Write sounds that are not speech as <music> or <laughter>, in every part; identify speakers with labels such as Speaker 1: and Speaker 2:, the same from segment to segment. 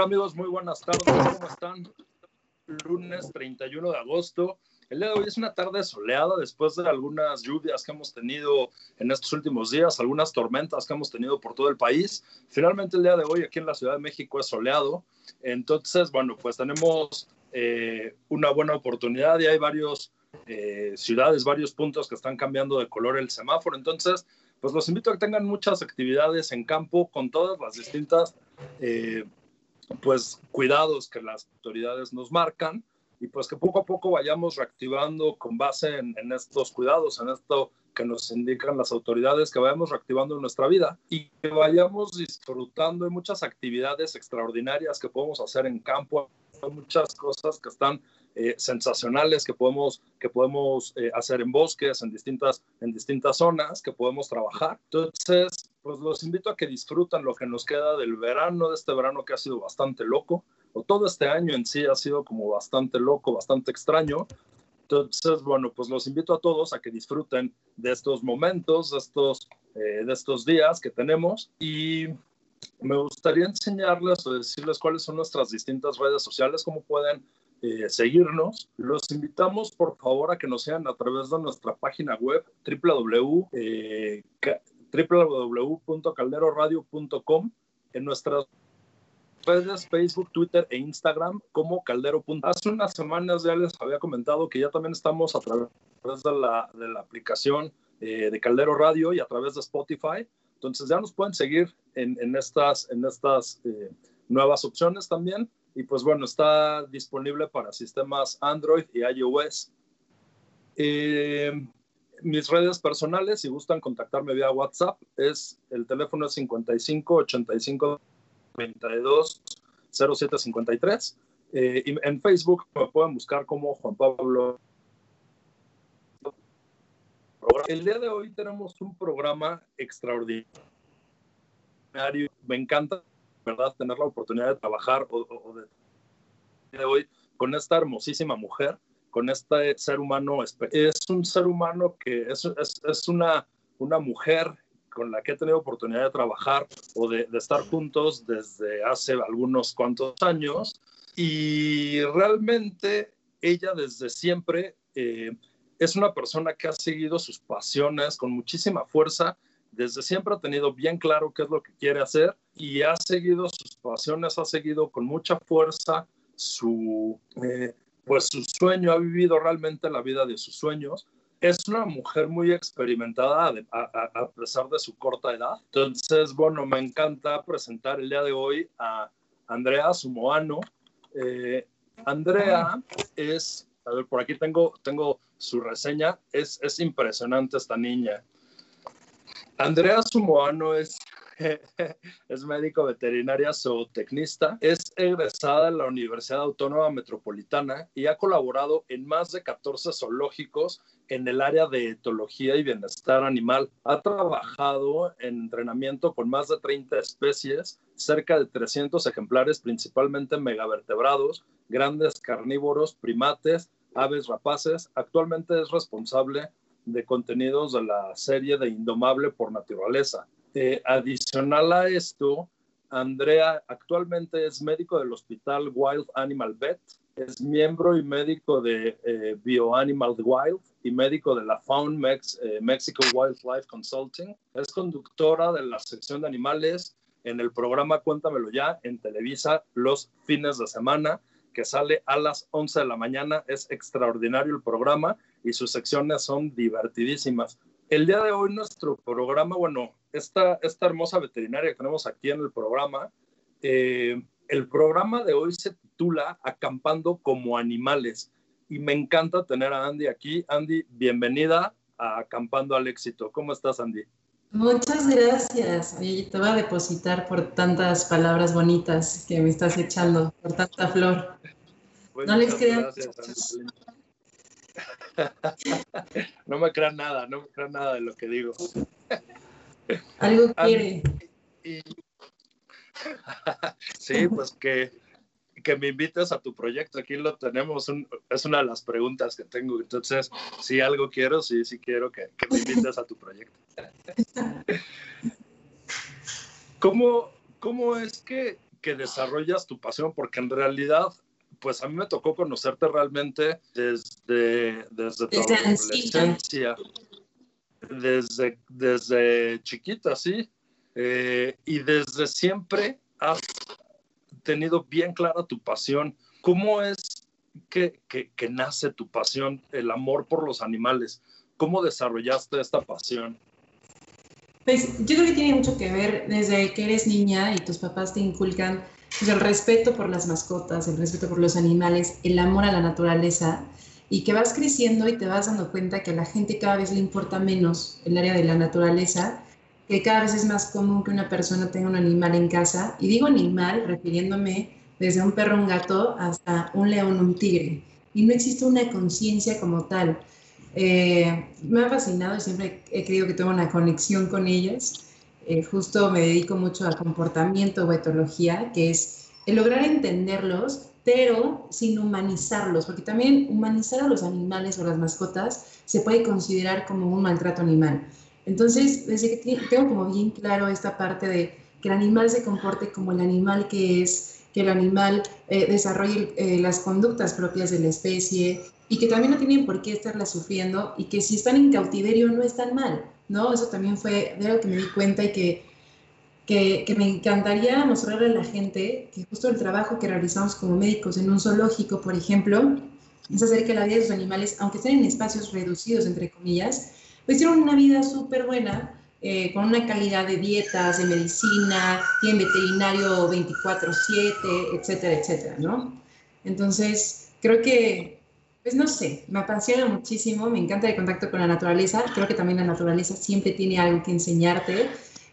Speaker 1: Hola, ¿qué tal amigos? Muy buenas tardes, ¿cómo están? Lunes 31 de agosto. El día de hoy es una tarde soleada después de algunas lluvias que hemos tenido en estos últimos días, algunas tormentas que hemos tenido por todo el país. Finalmente el día de hoy aquí en la Ciudad de México es soleado. Entonces, bueno, pues tenemos eh, una buena oportunidad y hay varios eh, ciudades, varios puntos que están cambiando de color el semáforo. Entonces, pues los invito a que tengan muchas actividades en campo con todas las distintas eh, pues cuidados que las autoridades nos marcan y pues que poco a poco vayamos reactivando con base en, estos cuidados, en esto que nos indican las autoridades, que vayamos reactivando nuestra vida y que vayamos disfrutando de muchas actividades extraordinarias que podemos hacer en campo, muchas cosas que están eh, sensacionales que podemos, que podemos eh, hacer en bosques, en distintas, en distintas zonas, que podemos trabajar. Entonces, pues los invito a que disfruten lo que nos queda del verano, de este verano que ha sido bastante loco, o todo este año en sí ha sido como bastante loco, bastante extraño. Entonces, bueno, pues los invito a todos a que disfruten de estos momentos, de estos, eh, de estos días que tenemos y me gustaría enseñarles o decirles cuáles son nuestras distintas redes sociales, cómo pueden eh, seguirnos. Los invitamos, por favor, a que nos sean a través de nuestra página web www. Eh, www.calderoradio.com en nuestras redes Facebook, Twitter e Instagram como Caldero. Hace unas semanas ya les había comentado que ya también estamos a través de la, de la aplicación eh, de Caldero Radio y a través de Spotify. Entonces ya nos pueden seguir en, estas, eh, nuevas opciones también. Y pues bueno, está disponible para sistemas Android y iOS. Eh, mis redes personales, si gustan contactarme vía WhatsApp, es el teléfono es 55 85 22 07 53. y en Facebook me pueden buscar como Juan Pablo. El día de hoy tenemos un programa extraordinario. Me encanta, ¿verdad?, tener la oportunidad de trabajar o, de, de hoy con esta hermosísima mujer con este ser humano. Es un ser humano que es, es, es una, una mujer con la que he tenido oportunidad de trabajar o de, de, estar juntos desde hace algunos cuantos años y realmente ella desde siempre eh, es una persona que ha seguido sus pasiones con muchísima fuerza, desde siempre ha tenido bien claro qué es lo que quiere hacer y ha seguido sus pasiones, ha seguido con mucha fuerza su, eh, pues su sueño, ha vivido realmente la vida de sus sueños. Es una mujer muy experimentada a, pesar de su corta edad. Entonces, bueno, me encanta presentar el día de hoy a Andrea Sumoano. Eh, Andrea es, a ver, por aquí tengo, tengo su reseña, es, es impresionante esta niña. Andrea Sumoano es <laughs> es médico veterinaria zootecnista, es egresada de la Universidad Autónoma Metropolitana y ha colaborado en más de 14 zoológicos en el área de etología y bienestar animal. Ha trabajado en entrenamiento con más de 30 especies, cerca de 300 ejemplares, principalmente megavertebrados, grandes carnívoros, primates, aves rapaces. Actualmente es responsable de contenidos de la serie de Indomable por Naturaleza. Eh, adicional a esto, Andrea actualmente es médico del Hospital Wild Animal Vet, es miembro y médico de eh, BioAnimal Wild y médico de la Found eh, Mexico Wildlife Consulting. Es conductora de la sección de animales en el programa Cuéntamelo Ya en Televisa los fines de semana, que sale a las 11 de la mañana. Es extraordinario el programa y sus secciones son divertidísimas. El día de hoy nuestro programa, bueno, esta, esta hermosa veterinaria que tenemos aquí en el programa, eh, el programa de hoy se titula Acampando como animales y me encanta tener a Andy aquí. Andy, bienvenida a Acampando al éxito. ¿Cómo estás, Andy?
Speaker 2: Muchas gracias. Oye, te voy a depositar por tantas palabras bonitas que me estás echando, por tanta flor.
Speaker 1: Pues no les crean. <laughs> no me crean nada, no me crean nada de lo que digo. <laughs>
Speaker 2: Algo quiere. <laughs>
Speaker 1: sí, pues que, que me invites a tu proyecto. Aquí lo tenemos, es una de las preguntas que tengo. Entonces, si algo quiero, sí, sí quiero que, que me invites a tu proyecto. ¿Cómo, ¿Cómo es que, que desarrollas tu pasión, porque en realidad, pues a mí me tocó conocerte realmente desde, desde tu adolescencia, desde, desde chiquita, sí, eh, y desde siempre has tenido bien clara tu pasión. ¿Cómo es que, que, que nace tu pasión, el amor por los animales? ¿Cómo desarrollaste esta pasión?
Speaker 2: Pues yo creo que tiene mucho que ver desde que eres niña y tus papás te inculcan el respeto por las mascotas, el respeto por los animales, el amor a la naturaleza y que vas creciendo y te vas dando cuenta que a la gente cada vez le importa menos el área de la naturaleza, que cada vez es más común que una persona tenga un animal en casa. Y digo animal refiriéndome desde un perro, un gato, hasta un león, un tigre. Y no existe una conciencia como tal. Eh, me ha fascinado y siempre he creído que tengo una conexión con ellas. Eh, justo me dedico mucho al comportamiento o etología, que es el lograr entenderlos, pero sin humanizarlos, porque también humanizar a los animales o las mascotas se puede considerar como un maltrato animal. Entonces, desde que tengo como bien claro esta parte de que el animal se comporte como el animal que es, que el animal eh, desarrolle las conductas propias de la especie, y que también no tienen por qué estarla sufriendo y que si están en cautiverio no están mal, ¿no? Eso también fue de algo que me di cuenta y que, que, me encantaría mostrarle a la gente que justo el trabajo que realizamos como médicos en un zoológico, por ejemplo, es hacer que la vida de los animales, aunque estén en espacios reducidos, entre comillas, pues tienen una vida súper buena, eh, con una calidad de dietas, de medicina, tienen veterinario 24/7, etcétera, etcétera, ¿no? Entonces, creo que pues no sé, me apasiona muchísimo, me encanta el contacto con la naturaleza, creo que también la naturaleza siempre tiene algo que enseñarte.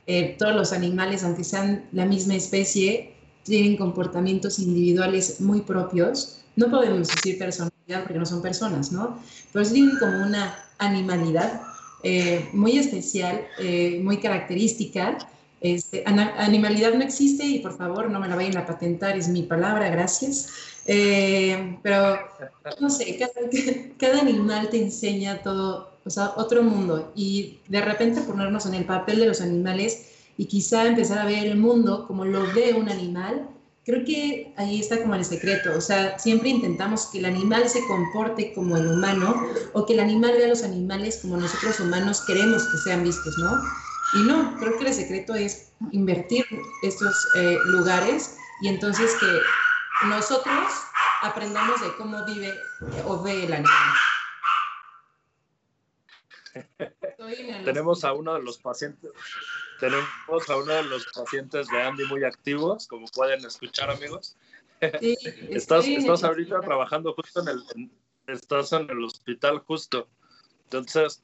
Speaker 2: Eh, todos los animales, aunque sean la misma especie, tienen comportamientos individuales muy propios. No podemos decir personalidad porque no son personas, ¿no? Pero sí tienen como una animalidad eh, muy especial, eh, muy característica. Este, animalidad no existe y por favor no me la vayan a patentar, es mi palabra, gracias. Eh, pero, no sé, cada, animal te enseña todo, o sea, otro mundo. Y de repente ponernos en el papel de los animales y quizá empezar a ver el mundo como lo ve un animal, creo que ahí está como el secreto. O sea, siempre intentamos que el animal se comporte como el humano o que el animal vea a los animales como nosotros humanos queremos que sean vistos, ¿no? Y no, creo que el secreto es invertir estos eh, lugares y entonces que nosotros aprendamos de cómo vive o ve el animal.
Speaker 1: tenemos a uno de los pacientes tenemos a uno de los pacientes de Andy muy activos como pueden escuchar amigos. <laughs> Estás, estás ahorita trabajando justo en el estás en el hospital justo. Entonces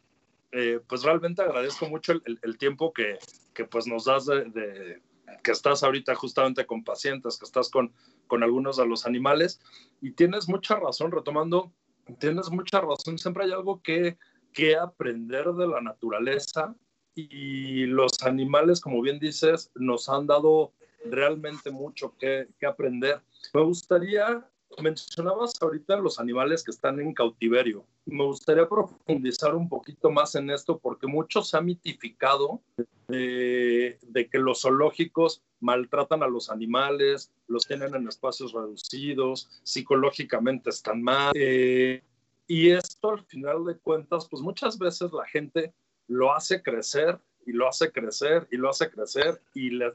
Speaker 1: eh, pues realmente agradezco mucho el, el, tiempo que, que, pues nos das de que estás ahorita justamente con pacientes, que estás con, con algunos de los animales y tienes mucha razón, retomando, tienes mucha razón, siempre hay algo que, que aprender de la naturaleza y los animales, como bien dices, nos han dado realmente mucho que, que aprender. Me gustaría mencionabas ahorita los animales que están en cautiverio. Me gustaría profundizar un poquito más en esto porque mucho se ha mitificado de, que los zoológicos maltratan a los animales, los tienen en espacios reducidos, psicológicamente están mal. Eh, y esto al final de cuentas, pues muchas veces la gente lo hace crecer y lo hace crecer y lo hace crecer y le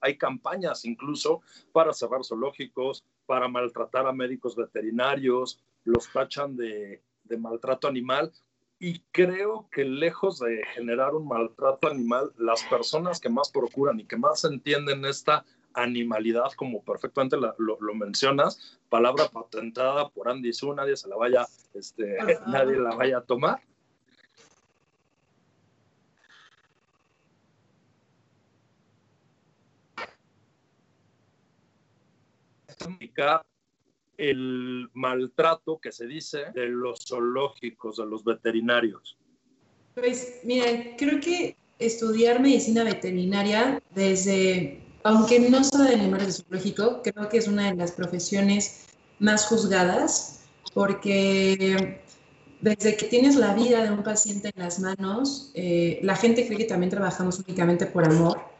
Speaker 1: hay campañas incluso para cerrar zoológicos, para maltratar a médicos veterinarios, los tachan de, de maltrato animal. Y creo que lejos de generar un maltrato animal, las personas que más procuran y que más entienden esta animalidad, como perfectamente lo, lo, mencionas, palabra patentada por Andy Su, nadie se la vaya, este, nadie la vaya a tomar, el maltrato que se dice de los zoológicos, de los veterinarios?
Speaker 2: Pues mira, creo que estudiar medicina veterinaria desde, aunque no sea de animales de zoológico, creo que es una de las profesiones más juzgadas porque desde que tienes la vida de un paciente en las manos, eh, la gente cree que también trabajamos únicamente por amor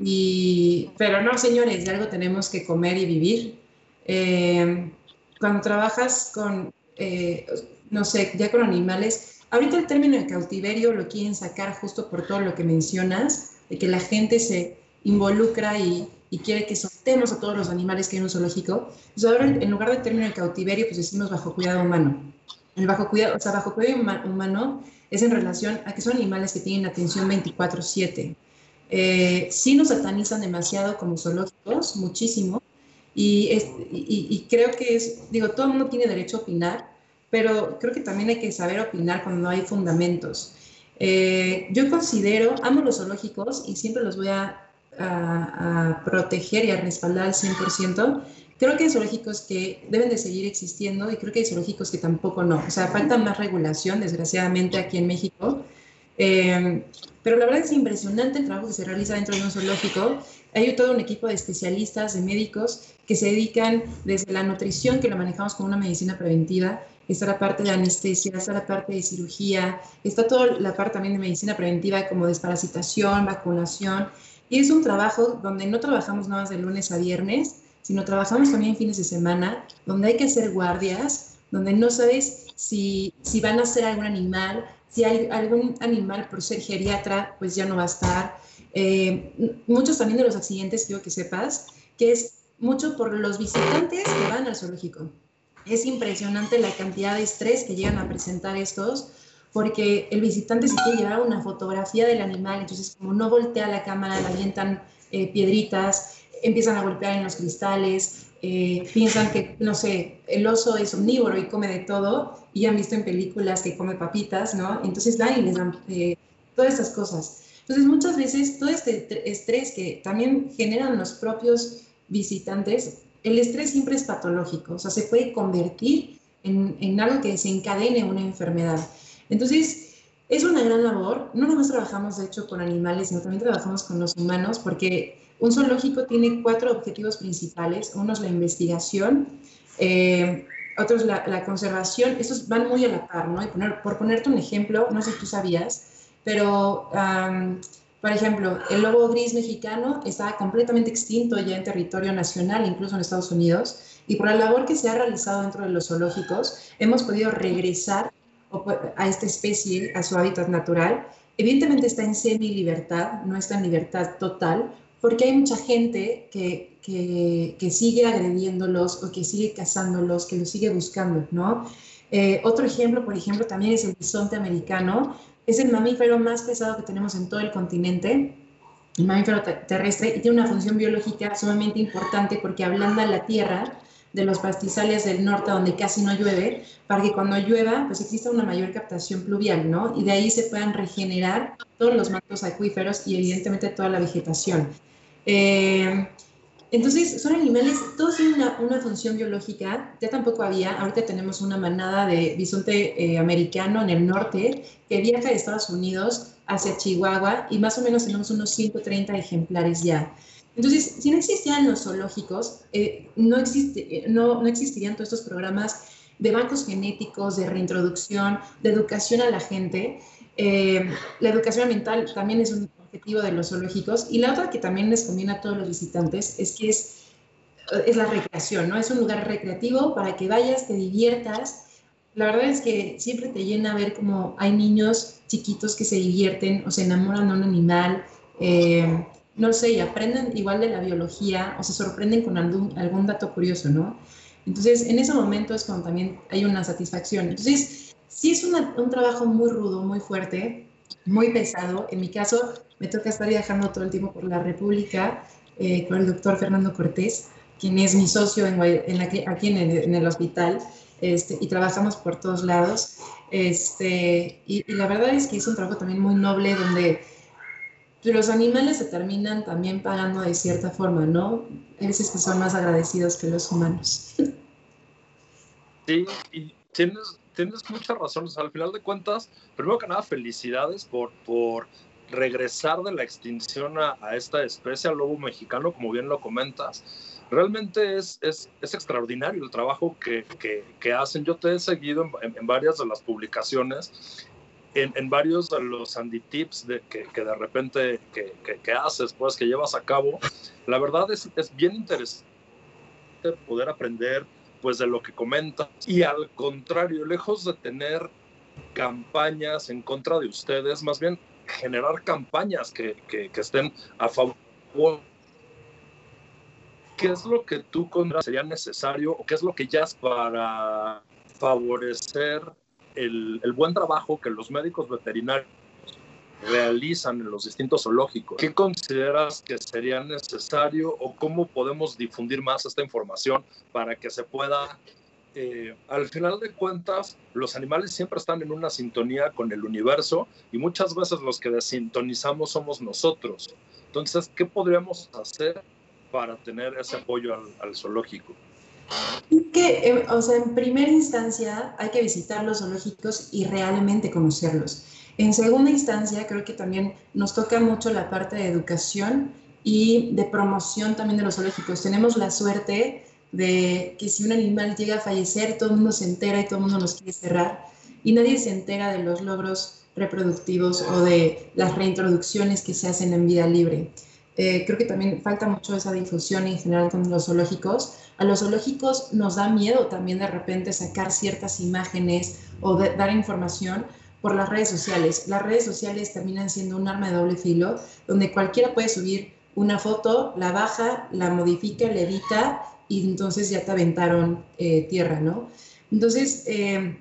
Speaker 2: Y, pero no, señores, de algo tenemos que comer y vivir. Eh, cuando trabajas con, eh, no sé, ya con animales, ahorita el término de cautiverio lo quieren sacar justo por todo lo que mencionas, de que la gente se involucra y, y quiere que soltemos a todos los animales que hay en un zoológico. Entonces ahora en lugar del término de cautiverio, pues decimos bajo cuidado humano. El bajo cuidado, o sea, bajo cuidado humano es en relación a que son animales que tienen atención 24/7. Eh, sí nos satanizan demasiado como zoológicos, muchísimo, y, y, creo que es, digo, todo el mundo tiene derecho a opinar, pero creo que también hay que saber opinar cuando no hay fundamentos. Eh, yo considero, amo los zoológicos y siempre los voy a, a, proteger y a respaldar al 100%. Creo que hay zoológicos que deben de seguir existiendo y creo que hay zoológicos que tampoco no. O sea, falta más regulación, desgraciadamente, aquí en México. Eh, pero la verdad es impresionante el trabajo que se realiza dentro de un zoológico. Hay todo un equipo de especialistas, de médicos, que se dedican desde la nutrición, que la manejamos como una medicina preventiva, está la parte de anestesia, está la parte de cirugía, está toda la parte también de medicina preventiva como desparasitación, vacunación. Y es un trabajo donde no trabajamos nada más de lunes a viernes, sino trabajamos también fines de semana, donde hay que hacer guardias, donde no sabes si, si van a ser algún animal, si hay algún animal por ser geriatra, pues ya no va a estar. Eh, muchos también de los accidentes, quiero que sepas, que es mucho por los visitantes que van al zoológico. Es impresionante la cantidad de estrés que llegan a presentar estos, porque el visitante se quiere llevar una fotografía del animal, entonces como no voltea la cámara, le avientan eh, piedritas, empiezan a golpear en los cristales, eh, piensan que, no sé, el oso es omnívoro y come de todo, y han visto en películas que come papitas, ¿no? Entonces y les dan eh, todas estas cosas. Entonces muchas veces todo este estrés que también generan los propios visitantes, el estrés siempre es patológico, o sea, se puede convertir en, en algo que desencadene una enfermedad. Entonces, es una gran labor. No nomás trabajamos, de hecho, con animales, sino también trabajamos con los humanos, porque un zoológico tiene cuatro objetivos principales. Uno es la investigación, eh, otros la, la, conservación. Estos van muy a la par, ¿no? Y por ponerte un ejemplo, no sé si tú sabías, pero, por ejemplo, el lobo gris mexicano está completamente extinto ya en territorio nacional, incluso en Estados Unidos, y por la labor que se ha realizado dentro de los zoológicos, hemos podido regresar a esta especie a su hábitat natural. Evidentemente está en semi-libertad, no está en libertad total, porque hay mucha gente que, que, sigue agrediéndolos o que sigue cazándolos, que los sigue buscando, ¿no? Eh, otro ejemplo, por ejemplo, también es el bisonte americano. Es el mamífero más pesado que tenemos en todo el continente, el mamífero terrestre, y tiene una función biológica sumamente importante porque ablanda la tierra de los pastizales del norte donde casi no llueve, para que cuando llueva, pues exista una mayor captación pluvial, ¿no? Y de ahí se puedan regenerar todos los mantos acuíferos y evidentemente toda la vegetación. Eh, entonces, son animales, todos tienen una, una, función biológica, ya tampoco había, ahorita tenemos una manada de bisonte eh, americano en el norte que viaja de Estados Unidos hacia Chihuahua y más o menos tenemos unos 130 ejemplares ya. Entonces, si no existían los zoológicos, eh, no, existe, no, no existirían todos estos programas de bancos genéticos, de reintroducción, de educación a la gente. Eh, la educación ambiental también es un objetivo de los zoológicos. Y la otra que también les conviene a todos los visitantes es que es, es la recreación, ¿no? Es un lugar recreativo para que vayas, te diviertas. La verdad es que siempre te llena ver cómo hay niños chiquitos que se divierten o se enamoran de un animal. Eh, no sé, y aprenden igual de la biología o se sorprenden con algún, algún dato curioso, ¿no? Entonces, en ese momento es cuando también hay una satisfacción. Entonces, sí es un trabajo muy rudo, muy fuerte, muy pesado. En mi caso, me toca estar viajando todo el tiempo por la República eh, con el doctor Fernando Cortés, quien es mi socio en, aquí en el, hospital, este, y trabajamos por todos lados. Este, y, y, la verdad es que es un trabajo también muy noble donde los animales se terminan también pagando de cierta forma, ¿no? Hay veces que son más agradecidos que los humanos.
Speaker 1: Sí, y tienes, tienes muchas razones. Al final de cuentas, primero que nada, felicidades por, por regresar de la extinción a, esta especie, al lobo mexicano, como bien lo comentas. Realmente es, es, es extraordinario el trabajo que, que, que, hacen. Yo te he seguido en, varias de las publicaciones en, varios de los Andy Tips de, que, de repente que, que, haces, pues que llevas a cabo, la verdad es, es bien interesante poder aprender pues de lo que comentas y al contrario, lejos de tener campañas en contra de ustedes, más bien generar campañas que, que, estén a favor. ¿Qué es lo que tú consideras sería necesario o qué es lo que ya es para favorecer el, el buen trabajo que los médicos veterinarios realizan en los distintos zoológicos. ¿Qué consideras que sería necesario o cómo podemos difundir más esta información para que se pueda eh, al final de cuentas, los animales siempre están en una sintonía con el universo y muchas veces los que desintonizamos somos nosotros. Entonces, ¿qué podríamos hacer para tener ese apoyo al, zoológico?
Speaker 2: Que, eh, o sea, en primera instancia hay que visitar los zoológicos y realmente conocerlos. En segunda instancia, creo que también nos toca mucho la parte de educación y de promoción también de los zoológicos. Tenemos la suerte de que si un animal llega a fallecer, todo el mundo se entera y todo el mundo nos quiere cerrar y nadie se entera de los logros reproductivos o de las reintroducciones que se hacen en vida libre. Eh, creo que también falta mucho esa difusión en general con los zoológicos. A los zoológicos nos da miedo también de repente sacar ciertas imágenes o dar información por las redes sociales. Las redes sociales terminan siendo un arma de doble filo, donde cualquiera puede subir una foto, la baja, la modifica, la edita y entonces ya te aventaron eh, tierra, ¿no? Entonces, eh,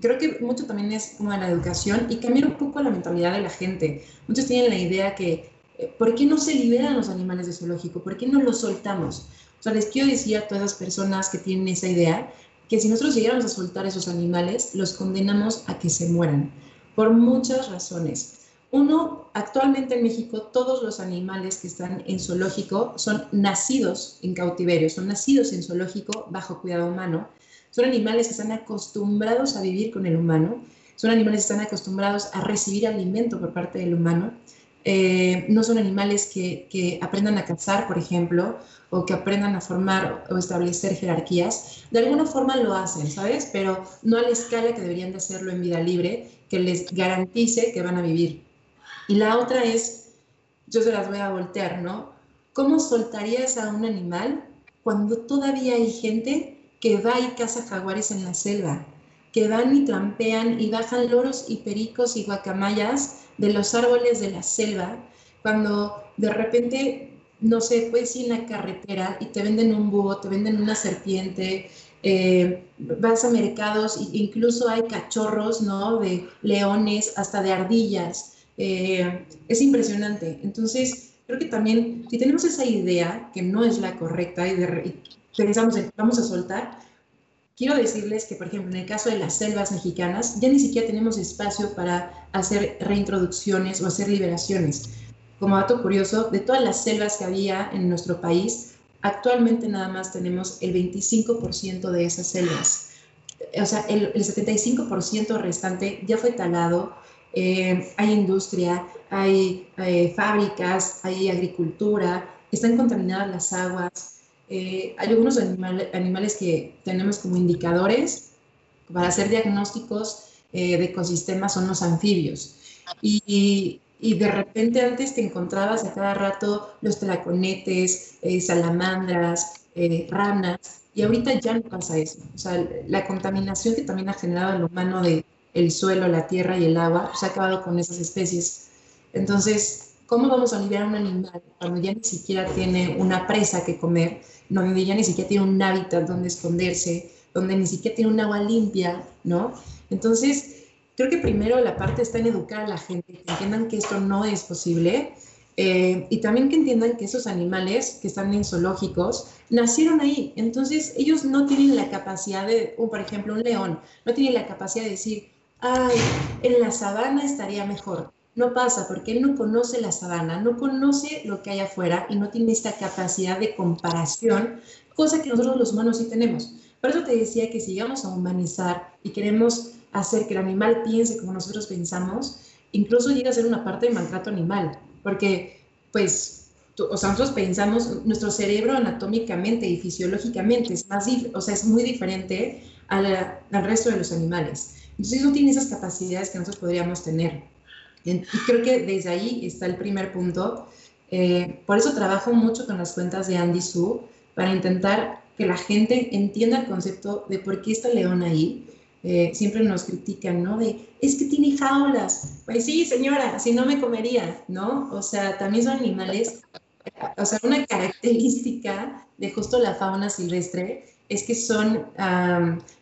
Speaker 2: creo que mucho también es como la educación y cambiar un poco la mentalidad de la gente. Muchos tienen la idea que, eh, ¿por qué no se liberan los animales de zoológico? ¿Por qué no los soltamos? O sea, les quiero decir a todas las personas que tienen esa idea que si nosotros llegáramos a soltar esos animales, los condenamos a que se mueran, por muchas razones. Uno, actualmente en México todos los animales que están en zoológico son nacidos en cautiverio, son nacidos en zoológico bajo cuidado humano. Son animales que están acostumbrados a vivir con el humano, son animales que están acostumbrados a recibir alimento por parte del humano. Eh, no son animales que, que, aprendan a cazar, por ejemplo, o que aprendan a formar o establecer jerarquías. De alguna forma lo hacen, ¿sabes? Pero no a la escala que deberían de hacerlo en vida libre, que les garantice que van a vivir y la otra es, yo se las voy a voltear, ¿no? ¿Cómo soltarías a un animal cuando todavía hay gente que va y caza jaguares en la selva? Que van y trampean y bajan loros y pericos y guacamayas de los árboles de la selva, cuando de repente, no sé, puedes ir en la carretera y te venden un búho, te venden una serpiente, eh, vas a mercados e incluso hay cachorros, ¿no? De leones, hasta de ardillas. Eh, es impresionante. Entonces, creo que también, si tenemos esa idea que no es la correcta y, pensamos en vamos a soltar, quiero decirles que, por ejemplo, en el caso de las selvas mexicanas, ya ni siquiera tenemos espacio para hacer reintroducciones o hacer liberaciones. Como dato curioso, de todas las selvas que había en nuestro país, actualmente nada más tenemos el 25% de esas selvas. O sea, el, el 75% restante ya fue talado, eh, hay industria, hay, eh, fábricas, hay agricultura, están contaminadas las aguas. Eh, hay algunos animales que tenemos como indicadores para hacer diagnósticos de ecosistemas son los anfibios. Y, de repente antes te encontrabas a cada rato los tlaconetes, salamandras, ranas, y ahorita ya no pasa eso. O sea, la contaminación que también ha generado el humano de el suelo, la tierra y el agua, se ha acabado con esas especies. Entonces, ¿cómo vamos a liberar a un animal cuando ya ni siquiera tiene una presa que comer, donde ya ni siquiera tiene un hábitat donde esconderse, donde ni siquiera tiene un agua limpia, ¿no? Entonces, creo que primero la parte está en educar a la gente, que entiendan que esto no es posible eh, y también que entiendan que esos animales que están en zoológicos nacieron ahí. Entonces, ellos no tienen la capacidad de, por ejemplo, un león, no tiene la capacidad de decir, ay, en la sabana estaría mejor. No pasa porque él no conoce la sabana, no conoce lo que hay afuera y no tiene esta capacidad de comparación, cosa que nosotros los humanos sí tenemos. Por eso te decía que si llegamos a humanizar y queremos hacer que el animal piense como nosotros pensamos, incluso llega a ser una parte de maltrato animal, porque pues o sea, nosotros pensamos, nuestro cerebro anatómicamente y fisiológicamente es más, o sea, es muy diferente al resto de los animales. Entonces no tiene esas capacidades que nosotros podríamos tener. Y creo que desde ahí está el primer punto. Eh, por eso trabajo mucho con las cuentas de Andy Su, para intentar que la gente entienda el concepto de por qué está león ahí. Eh, siempre nos critican, ¿no? De, es que tiene jaulas. Pues sí, señora, si no me comería, ¿no? O sea, también son animales. O sea, una característica de justo la fauna silvestre es que son,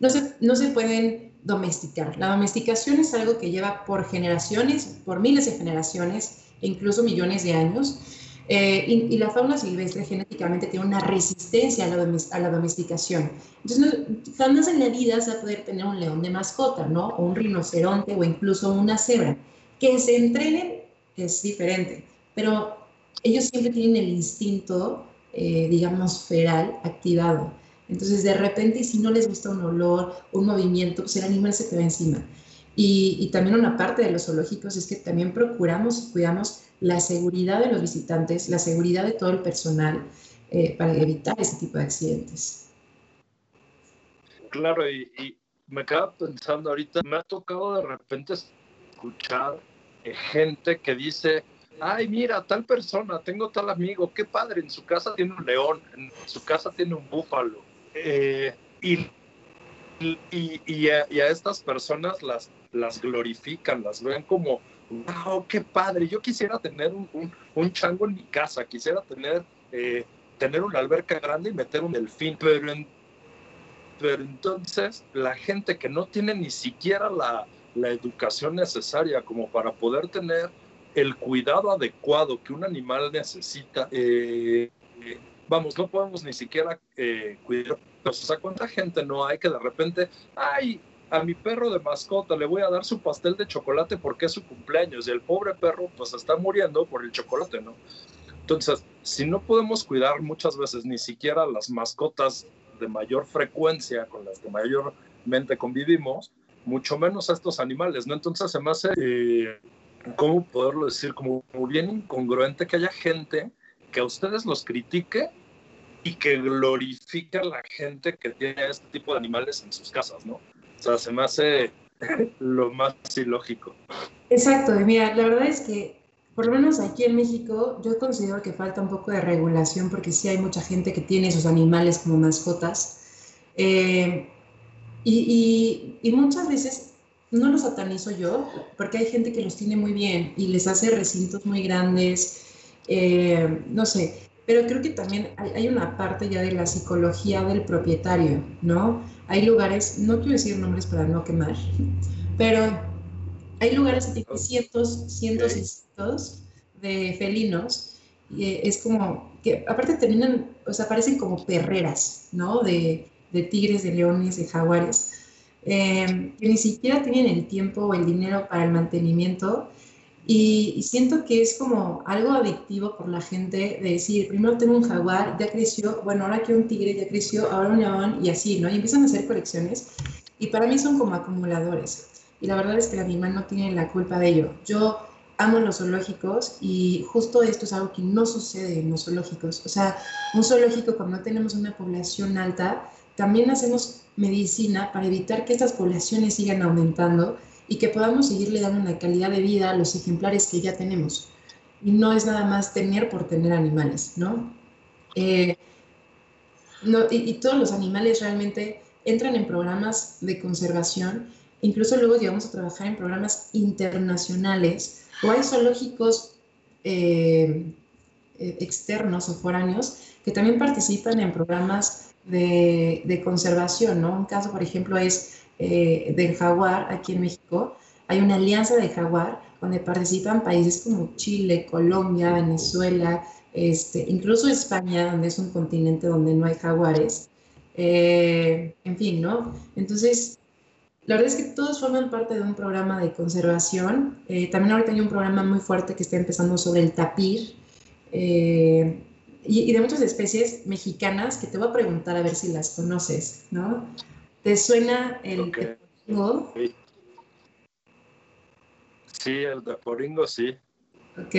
Speaker 2: no, se, no se pueden domesticar. La domesticación es algo que lleva por generaciones, por miles de generaciones e incluso millones de años. Eh, y, la fauna silvestre genéticamente tiene una resistencia a la, a la domesticación. Entonces, jamás en la vida se va a poder tener un león de mascota, ¿no? O un rinoceronte o incluso una cebra. Que se entrenen es diferente, pero ellos siempre tienen el instinto, eh, digamos, feral activado. Entonces, de repente, si no les gusta un olor, un movimiento, pues el animal se te encima. Y, también una parte de los zoológicos es que también procuramos y cuidamos la seguridad de los visitantes, la seguridad de todo el personal eh, para evitar ese tipo de accidentes.
Speaker 1: Claro, y, me acaba pensando ahorita, me ha tocado de repente escuchar eh, gente que dice, ay, mira, tal persona, tengo tal amigo, qué padre, en su casa tiene un león, en su casa tiene un búfalo. Eh, y, y, a, estas personas las, las glorifican, las ven como, wow, qué padre, yo quisiera tener un, un, chango en mi casa, quisiera tener, eh, tener una alberca grande y meter un delfín, pero, pero entonces la gente que no tiene ni siquiera la, la educación necesaria como para poder tener el cuidado adecuado que un animal necesita, eh, vamos, no podemos ni siquiera eh, cuidar. O sea, ¿cuánta gente no hay que de repente, ay, a mi perro de mascota le voy a dar su pastel de chocolate porque es su cumpleaños y el pobre perro pues está muriendo por el chocolate, ¿no? Entonces, si no podemos cuidar muchas veces ni siquiera las mascotas de mayor frecuencia con las que mayormente convivimos, mucho menos a estos animales, ¿no? Entonces se me hace, eh, ¿cómo poderlo decir? Como bien incongruente que haya gente que a ustedes los critique y que glorifique a la gente que tiene este tipo de animales en sus casas, ¿no? O sea, se me hace <laughs> lo más ilógico.
Speaker 2: Exacto, mira, la verdad es que por lo menos aquí en México yo considero que falta un poco de regulación porque sí hay mucha gente que tiene sus animales como mascotas eh, y, y, y muchas veces no los satanizo yo porque hay gente que los tiene muy bien y les hace recintos muy grandes eh, no sé, pero creo que también hay, una parte ya de la psicología del propietario, ¿no? Hay lugares, no quiero decir nombres para no quemar, pero hay lugares que tienen cientos, cientos y cientos de felinos y es como que aparte terminan, o sea, parecen como perreras, ¿no? De, de tigres, de leones, de jaguares, eh, que ni siquiera tienen el tiempo o el dinero para el mantenimiento y, siento que es como algo adictivo por la gente de decir, primero tengo un jaguar, ya creció, bueno, ahora quiero un tigre, ya creció, ahora un león y así, ¿no? Y empiezan a hacer colecciones y para mí son como acumuladores. Y la verdad es que el animal no tiene la culpa de ello. Yo amo los zoológicos y justo esto es algo que no sucede en los zoológicos. O sea, un zoológico cuando tenemos una población alta, también hacemos medicina para evitar que estas poblaciones sigan aumentando y que podamos seguirle dando una calidad de vida a los ejemplares que ya tenemos. Y no es nada más tener por tener animales, ¿no? Eh, y, todos los animales realmente entran en programas de conservación, incluso luego llegamos a trabajar en programas internacionales, o hay zoológicos eh, eh, externos o foráneos que también participan en programas de, de conservación, ¿no? Un caso, por ejemplo, es eh, del jaguar aquí en México, hay una alianza de jaguar donde participan países como Chile, Colombia, Venezuela, este, incluso España, donde es un continente donde no hay jaguares. Eh, en fin, ¿no? Entonces, la verdad es que todos forman parte de un programa de conservación. Eh, también ahorita hay un programa muy fuerte que está empezando sobre el tapir y, y, de muchas especies mexicanas que te voy a preguntar a ver si las conoces, ¿no? ¿Te suena el
Speaker 1: okay. Sí. el de Poringo, sí.
Speaker 2: Ok,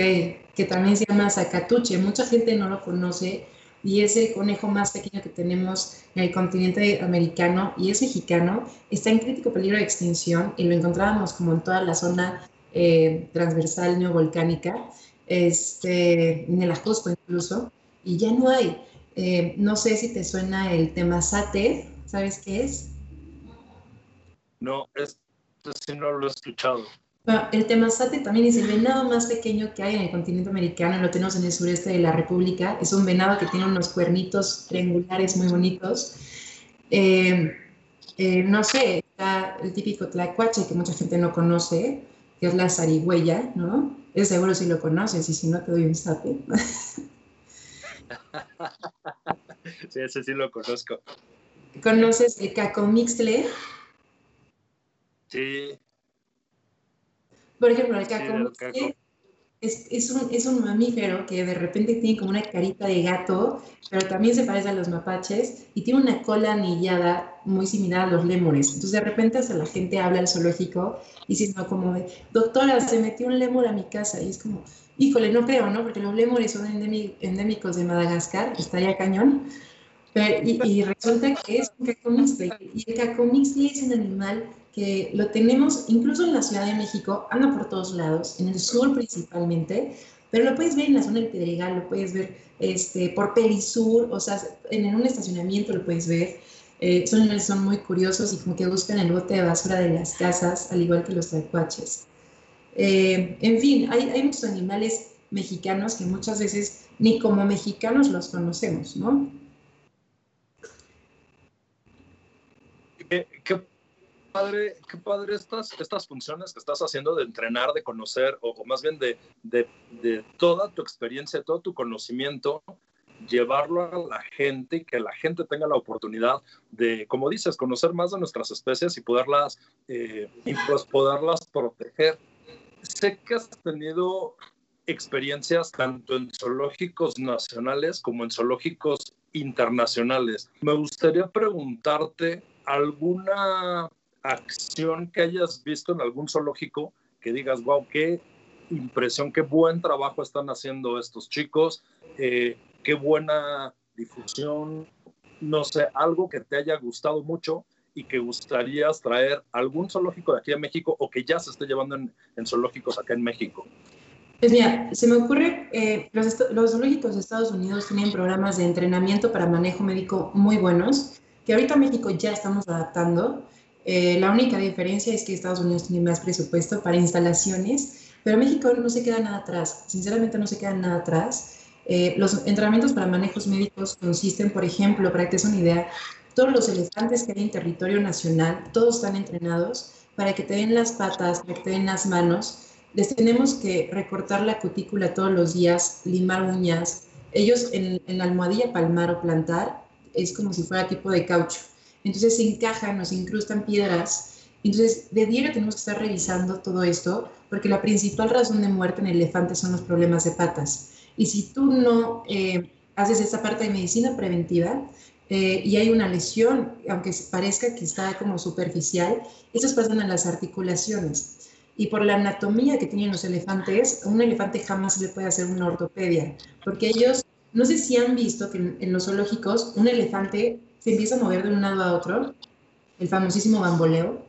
Speaker 2: que también se llama Zacatuche. Mucha gente no lo conoce y es el conejo más pequeño que tenemos en el continente americano y es mexicano. Está en crítico peligro de extinción y lo encontrábamos como en toda la zona eh, transversal neovolcánica, este, en el Ajusco incluso, y ya no hay. Eh, no sé si te suena el tema SATE, ¿sabes qué es?
Speaker 1: No, es, sí no lo he escuchado.
Speaker 2: Bueno, el temazate también es el venado más pequeño que hay en el continente americano, lo tenemos en el sureste de la República. Es un venado que tiene unos cuernitos triangulares muy bonitos. Eh, eh, no sé, está el típico tlacuache que mucha gente no conoce, que es la zarigüeya, ¿no? Es seguro si lo conoces y si no te doy un sape. <laughs>
Speaker 1: sí, ese sí lo conozco.
Speaker 2: ¿Conoces el cacomixtle?
Speaker 1: Sí,
Speaker 2: por ejemplo, el caco, es, es, un, es, un, mamífero que de repente tiene como una carita de gato, pero también se parece a los mapaches y tiene una cola anillada muy similar a los lémures. Entonces de repente hasta la gente habla al zoológico diciendo como de, doctora, se metió un lémur a mi casa y es como, híjole, no creo, ¿no? Porque los lémures son endémicos de Madagascar, está ya cañón. y, resulta que es un cacomixle. Y el cacomixle es un animal que lo tenemos incluso en la Ciudad de México, anda por todos lados, en el sur principalmente, pero lo puedes ver en la zona del Pedregal, lo puedes ver este, por Perisur, o sea, en, un estacionamiento lo puedes ver. Eh, son animales son muy curiosos y como que buscan el bote de basura de las casas, al igual que los tacuaches. Eh, en fin, hay, hay, muchos animales mexicanos que muchas veces ni como mexicanos los conocemos, ¿no?
Speaker 1: ¿Qué, qué padre, qué padre estas, estas funciones que estás haciendo de entrenar, de conocer, o, más bien de, de, toda tu experiencia, todo tu conocimiento, llevarlo a la gente y que la gente tenga la oportunidad de, como dices, conocer más de nuestras especies y poderlas, eh, y pues poderlas proteger. Sé que has tenido experiencias tanto en zoológicos nacionales como en zoológicos internacionales. Me gustaría preguntarte alguna acción que hayas visto en algún zoológico que digas, wow, qué impresión, qué buen trabajo están haciendo estos chicos, eh, qué buena difusión, no sé, algo que te haya gustado mucho y que gustarías traer algún zoológico de aquí a México o que ya se esté llevando en, zoológicos acá en México.
Speaker 2: Pues mira, se me ocurre, eh, los, los zoológicos de Estados Unidos tienen programas de entrenamiento para manejo médico muy buenos, que ahorita México ya estamos adaptando. Eh, la única diferencia es que Estados Unidos tiene más presupuesto para instalaciones, pero México no se queda nada atrás, sinceramente no se queda nada atrás. Eh, los entrenamientos para manejos médicos consisten, por ejemplo, para que te una idea, todos los elefantes que hay en territorio nacional, todos están entrenados para que te den las patas, para que te den las manos. Les tenemos que recortar la cutícula todos los días, limar uñas. Ellos en la almohadilla palmar o plantar es como si fuera tipo de caucho entonces se encajan, nos incrustan piedras. Entonces, de diario tenemos que estar revisando todo esto, porque la principal razón de muerte en elefantes son los problemas de patas. Y si tú no eh, haces esa parte de medicina preventiva eh, y hay una lesión, aunque parezca que está como superficial, esas pasan a las articulaciones. Y por la anatomía que tienen los elefantes, a un elefante jamás se le puede hacer una ortopedia, porque ellos, no sé si han visto que en los zoológicos un elefante se empieza a mover de un lado a otro, el famosísimo bamboleo,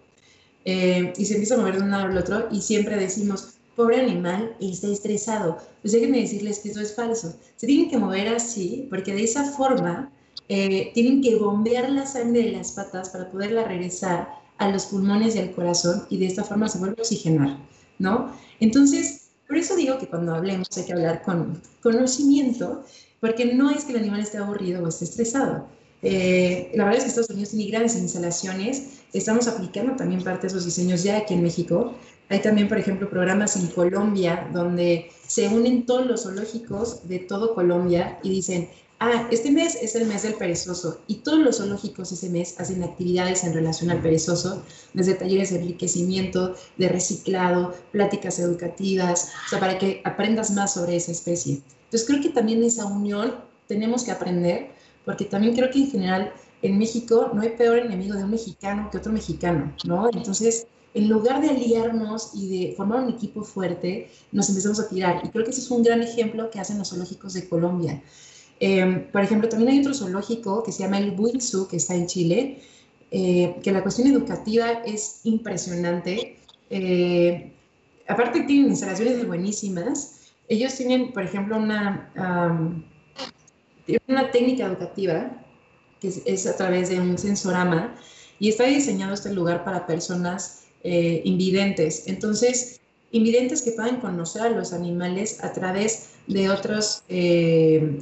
Speaker 2: eh, y se empieza a mover de un lado al otro y siempre decimos, pobre animal, está estresado. Pues déjenme decirles que eso es falso. Se tienen que mover así porque de esa forma eh, tienen que bombear la sangre de las patas para poderla regresar a los pulmones y al corazón y de esta forma se vuelve a oxigenar, ¿no? Entonces, por eso digo que cuando hablemos hay que hablar con conocimiento, porque no es que el animal esté aburrido o esté estresado, eh, la verdad es que Estados Unidos tiene grandes instalaciones. Estamos aplicando también parte de esos diseños ya aquí en México. Hay también, por ejemplo, programas en Colombia donde se unen todos los zoológicos de todo Colombia y dicen, ah, este mes es el mes del perezoso y todos los zoológicos ese mes hacen actividades en relación al perezoso, desde talleres de enriquecimiento, de reciclado, pláticas educativas, o sea, para que aprendas más sobre esa especie. Entonces creo que también esa unión tenemos que aprender porque también creo que en general en México no hay peor enemigo de un mexicano que otro mexicano, ¿no? Entonces, en lugar de aliarnos y de formar un equipo fuerte, nos empezamos a tirar. Y creo que ese es un gran ejemplo que hacen los zoológicos de Colombia. Em, por ejemplo, también hay otro zoológico que se llama el Buinsu, que está en Chile, eh, que la cuestión educativa es impresionante. Eh, aparte tienen instalaciones buenísimas. Ellos tienen, por ejemplo, una, una técnica educativa que es, a través de un sensorama y está diseñado este lugar para personas eh, invidentes. Entonces, invidentes que puedan conocer a los animales a través de otros eh,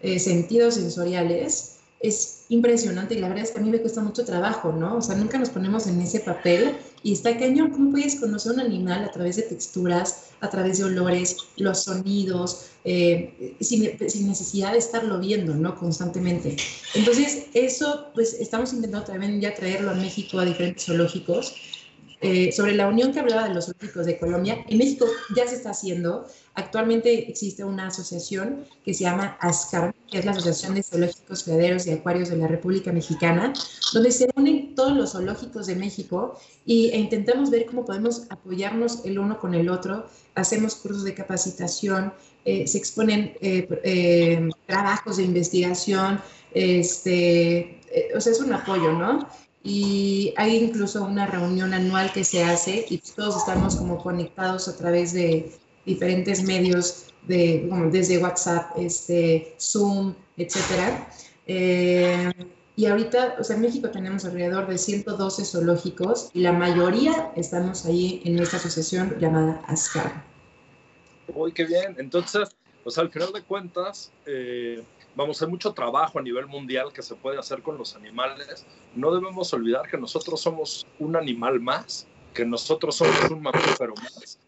Speaker 2: eh, sentidos sensoriales es impresionante y la verdad es que a mí me cuesta mucho trabajo, ¿no? O sea, nunca nos ponemos en ese papel y está cañón, ¿cómo puedes conocer un animal a través de texturas, a través de olores, los sonidos, eh, sin, sin, necesidad de estarlo viendo, ¿no? Constantemente. Entonces, eso, pues, estamos intentando también ya traerlo a México, a diferentes zoológicos, eh, sobre la unión que hablaba de los zoológicos de Colombia. En México ya se está haciendo. Actualmente existe una asociación que se llama ASCAR, que es la Asociación de Zoológicos, Criaderos y Acuarios de la República Mexicana, donde se unen todos los zoológicos de México y, e intentamos ver cómo podemos apoyarnos el uno con el otro. Hacemos cursos de capacitación, eh, se exponen eh, trabajos de investigación, este, o sea, es un apoyo, ¿no? Y hay incluso una reunión anual que se hace y todos estamos como conectados a través de diferentes medios, de, desde WhatsApp, este, Zoom, etcétera. Eh, y ahorita, o sea, en México tenemos alrededor de 112 zoológicos y la mayoría estamos ahí en esta asociación llamada ASCAR.
Speaker 1: Uy, qué bien. Entonces, pues al final de cuentas, eh, vamos, hay mucho trabajo a nivel mundial que se puede hacer con los animales. No debemos olvidar que nosotros somos un animal más, que nosotros somos un mamífero más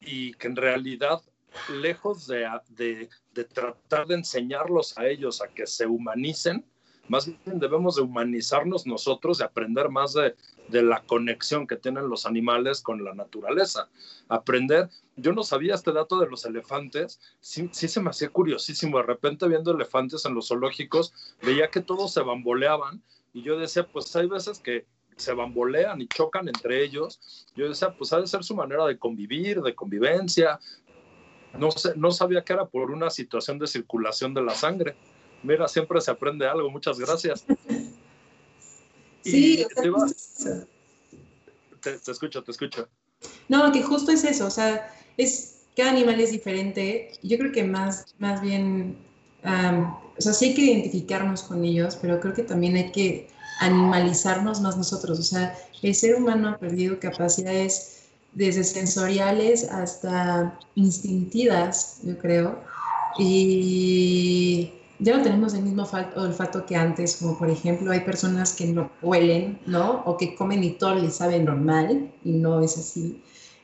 Speaker 1: y que en realidad, lejos de, de, de tratar de enseñarlos a ellos a que se humanicen, más bien debemos de humanizarnos nosotros y aprender más de, la conexión que tienen los animales con la naturaleza. Aprender, yo no sabía este dato de los elefantes, sí, sí, se me hacía curiosísimo, de repente viendo elefantes en los zoológicos, veía que todos se bamboleaban y yo decía, pues hay veces que se bambolean y chocan entre ellos. Yo decía, pues ha de ser su manera de convivir, de convivencia. No, sé, no sabía que era por una situación de circulación de la sangre. Mira, siempre se aprende algo. Muchas gracias. <laughs>
Speaker 2: Sí,
Speaker 1: te, te, escucho, te escucho.
Speaker 2: No, que justo es eso. O sea, es, cada animal es diferente. Yo creo que más, más bien, um, o sea, sí hay que identificarnos con ellos, pero creo que también hay que animalizarnos más nosotros. O sea, el ser humano ha perdido capacidades desde sensoriales hasta instintivas, yo creo. Y ya no tenemos el mismo olfato que antes, como por ejemplo hay personas que no huelen, ¿no? O que comen y todo les sabe normal y no es así.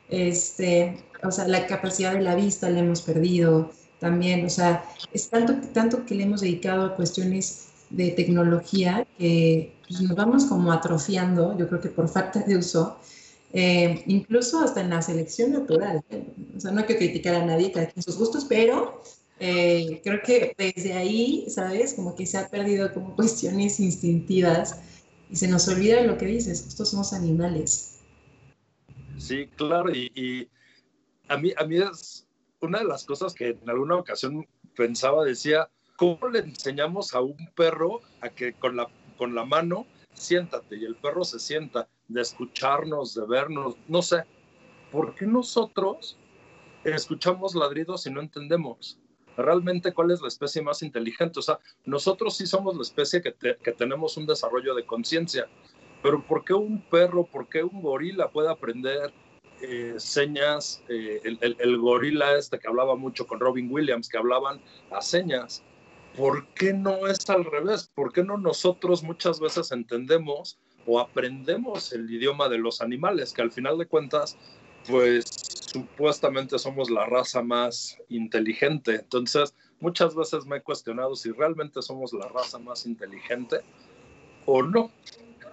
Speaker 2: Este, o sea, la capacidad de la vista la hemos perdido también, o sea, es tanto, tanto que le hemos dedicado a cuestiones de tecnología que pues, nos vamos como atrofiando, yo creo que por falta de uso, eh, incluso hasta en la selección natural. O sea, no hay que criticar a nadie, cada quien sus gustos, pero eh, creo que desde ahí, ¿sabes? Como que se ha perdido como cuestiones instintivas y se nos olvida lo que dices, estos somos animales.
Speaker 1: Sí, claro, y, a, mí, a mí es una de las cosas que en alguna ocasión pensaba, decía, ¿cómo le enseñamos a un perro a que con la, con la mano siéntate y el perro se sienta, de escucharnos, de vernos, no sé, ¿por qué nosotros escuchamos ladridos y no entendemos? Realmente cuál es la especie más inteligente. O sea, nosotros sí somos la especie que, que tenemos un desarrollo de conciencia, pero ¿por qué un perro, por qué un gorila puede aprender eh, señas? Eh, el, el, gorila este que hablaba mucho con Robin Williams, que hablaban a señas. ¿Por qué no es al revés? ¿Por qué no nosotros muchas veces entendemos o aprendemos el idioma de los animales, que al final de cuentas, pues supuestamente somos la raza más inteligente. Entonces, muchas veces me he cuestionado si realmente somos la raza más inteligente o no.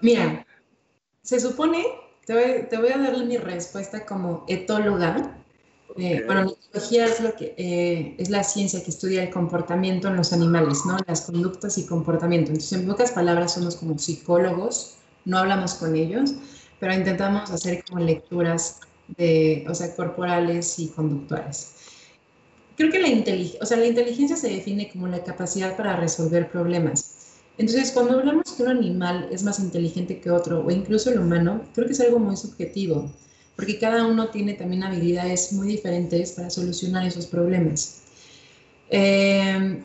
Speaker 2: Mira, se supone, te voy, a darle mi respuesta como etóloga. Eh, bueno, la etología es, lo que, eh, es la ciencia que estudia el comportamiento en los animales, ¿no? Las conductas y comportamiento. Entonces, en pocas palabras, somos como psicólogos, no hablamos con ellos, pero intentamos hacer como lecturas de, o sea, corporales y conductuales. Creo que la, inteligencia, o sea, la inteligencia se define como la capacidad para resolver problemas. Entonces, cuando hablamos que un animal es más inteligente que otro, o incluso el humano, creo que es algo muy subjetivo, porque cada uno tiene también habilidades muy diferentes para solucionar esos problemas. Eh,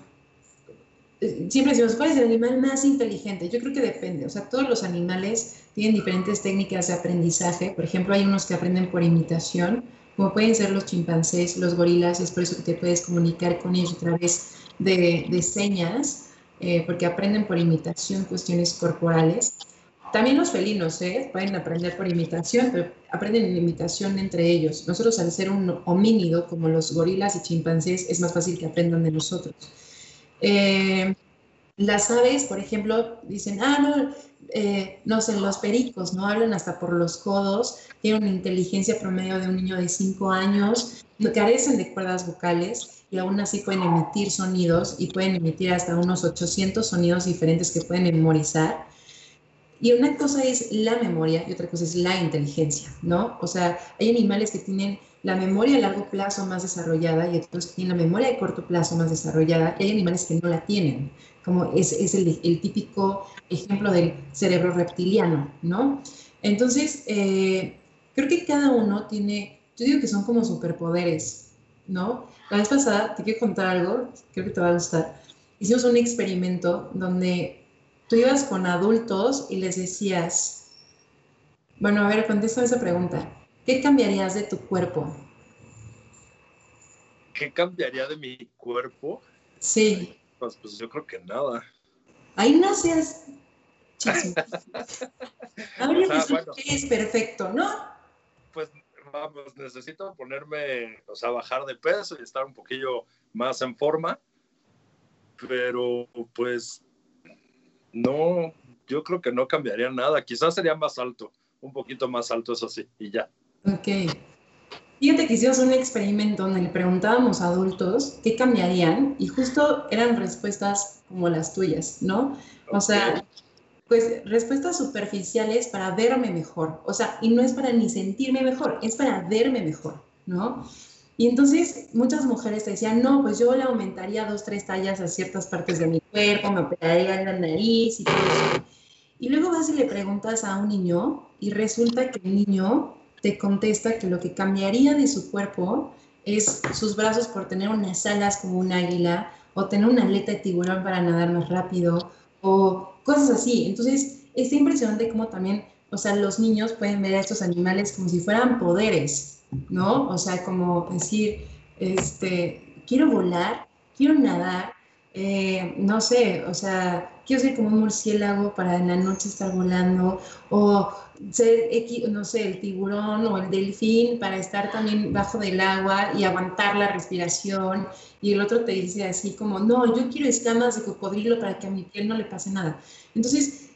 Speaker 2: siempre decimos, ¿cuál es el animal más inteligente? Yo creo que depende, o sea, todos los animales tienen diferentes técnicas de aprendizaje, por ejemplo, hay unos que aprenden por imitación, como pueden ser los chimpancés, los gorilas, es por eso que te puedes comunicar con ellos a través de, de señas, eh, porque aprenden por imitación cuestiones corporales. También los felinos ¿eh? pueden aprender por imitación, pero aprenden en imitación entre ellos. Nosotros al ser un homínido como los gorilas y chimpancés es más fácil que aprendan de nosotros. Eh, las aves, por ejemplo, dicen, ah, no, eh, no sé, los pericos, ¿no? Hablan hasta por los codos, tienen una inteligencia promedio de un niño de 5 años, carecen de cuerdas vocales, y aún así pueden emitir sonidos y pueden emitir hasta unos 800 sonidos diferentes que pueden memorizar. Y una cosa es la memoria y otra cosa es la inteligencia, ¿no? O sea, hay animales que tienen la memoria a largo plazo más desarrollada y otros que tienen la memoria de corto plazo más desarrollada y hay animales que no la tienen, como es, es el, el, típico ejemplo del cerebro reptiliano, ¿no? Entonces, eh, creo que cada uno tiene, yo digo que son como superpoderes, ¿no? La vez pasada, te quiero contar algo, creo que te va a gustar. Hicimos un experimento donde tú ibas con adultos y les decías, bueno, a ver, contesta esa pregunta. ¿Qué cambiarías de tu cuerpo?
Speaker 1: ¿Qué cambiaría de mi cuerpo?
Speaker 2: Sí.
Speaker 1: Pues, pues yo creo que nada.
Speaker 2: Ahí no seas <laughs> A ver, es perfecto, ¿no?
Speaker 1: Pues vamos, necesito ponerme, o sea, bajar de peso y estar un poquillo más en forma, pero pues no, yo creo que no cambiaría nada, quizás sería más alto, un poquito más alto, eso sí, y ya.
Speaker 2: Ok. Fíjate que hicimos un experimento donde le preguntábamos a adultos qué cambiarían y justo eran respuestas como las tuyas, ¿no? O sea, pues respuestas superficiales para verme mejor, o sea, y no es para ni sentirme mejor, es para verme mejor, ¿no? Y entonces muchas mujeres decían, no, pues yo le aumentaría dos, tres tallas a ciertas partes de mi cuerpo, me operaría la nariz y todo eso. Y luego vas y le preguntas a un niño y resulta que el niño te contesta que lo que cambiaría de su cuerpo es sus brazos por tener unas alas como un águila o tener una aleta de tiburón para nadar más rápido o cosas así. Entonces, está impresionante cómo también, o sea, los niños pueden ver a estos animales como si fueran poderes, ¿no? O sea, como decir, este, quiero volar, quiero nadar, eh, no sé, o sea, quiero ser como un murciélago para en la noche estar volando, o ser, no sé, el tiburón o el delfín para estar también bajo del agua y aguantar la respiración. Y el otro te dice así como, no, yo quiero escamas de cocodrilo para que a mi piel no le pase nada. Entonces,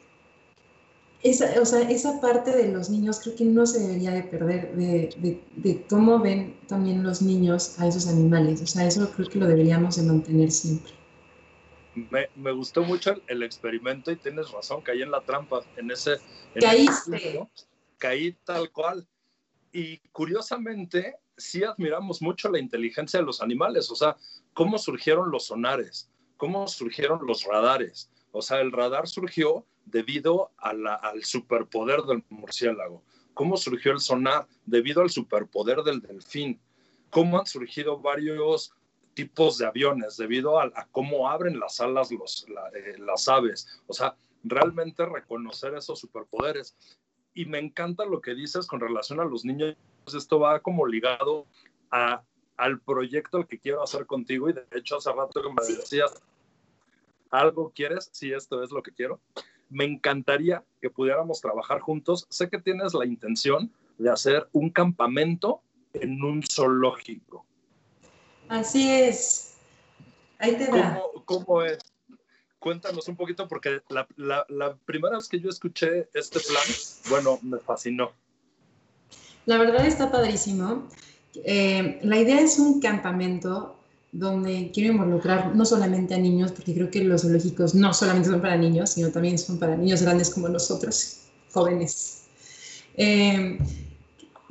Speaker 2: esa, o sea, esa parte de los niños creo que no se debería de perder, de, de, cómo ven también los niños a esos animales. O sea, eso creo que lo deberíamos de mantener siempre.
Speaker 1: Me, me, gustó mucho el, experimento y tienes razón, caí en la trampa, en ese...
Speaker 2: Caíste.
Speaker 1: Caí tal cual. Y curiosamente, sí admiramos mucho la inteligencia de los animales, o sea, cómo surgieron los sonares, cómo surgieron los radares. O sea, el radar surgió debido al superpoder del murciélago. ¿Cómo surgió el sonar? Debido al superpoder del delfín. ¿Cómo han surgido varios tipos de aviones debido a, cómo abren las alas los, eh, las aves. O sea, realmente reconocer esos superpoderes. Y me encanta lo que dices con relación a los niños. Esto va como ligado a, al proyecto al que quiero hacer contigo. Y de hecho, hace rato que me decías, ¿algo quieres? Si esto es lo que quiero. Me encantaría que pudiéramos trabajar juntos. Sé que tienes la intención de hacer un campamento en un zoológico.
Speaker 2: Así es. Ahí te va.
Speaker 1: ¿Cómo, es? Cuéntanos un poquito, porque la, la, primera vez que yo escuché este plan, bueno, me fascinó.
Speaker 2: La verdad está padrísimo. Eh, la idea es un campamento donde quiero involucrar no solamente a niños, porque creo que los zoológicos no solamente son para niños, sino también son para niños grandes como nosotros, jóvenes. Eh,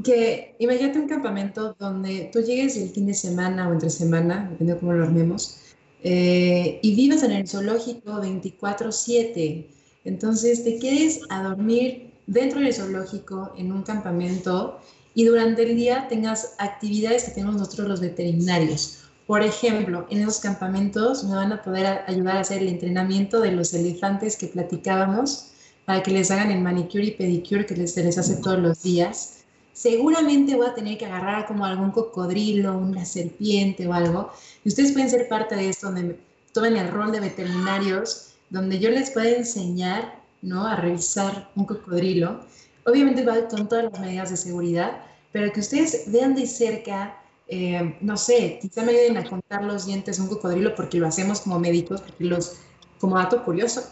Speaker 2: que imagínate un campamento donde tú llegues el fin de semana o entre semana, depende de cómo lo armemos, eh, y vivas en el zoológico 24/7. Entonces te quedes a dormir dentro del zoológico en un campamento y durante el día tengas actividades que tenemos nosotros los veterinarios. Por ejemplo, en esos campamentos me van a poder ayudar a hacer el entrenamiento de los elefantes que platicábamos para que les hagan el manicure y pedicure que les, les hace todos los días seguramente voy a tener que agarrar como algún cocodrilo, una serpiente o algo. Y ustedes pueden ser parte de esto, donde tomen el rol de veterinarios, donde yo les pueda enseñar ¿no? a revisar un cocodrilo. Obviamente va con todas las medidas de seguridad, pero que ustedes vean de cerca, eh, no sé, quizá me ayuden a contar los dientes de un cocodrilo porque lo hacemos como médicos, porque los, como dato curioso,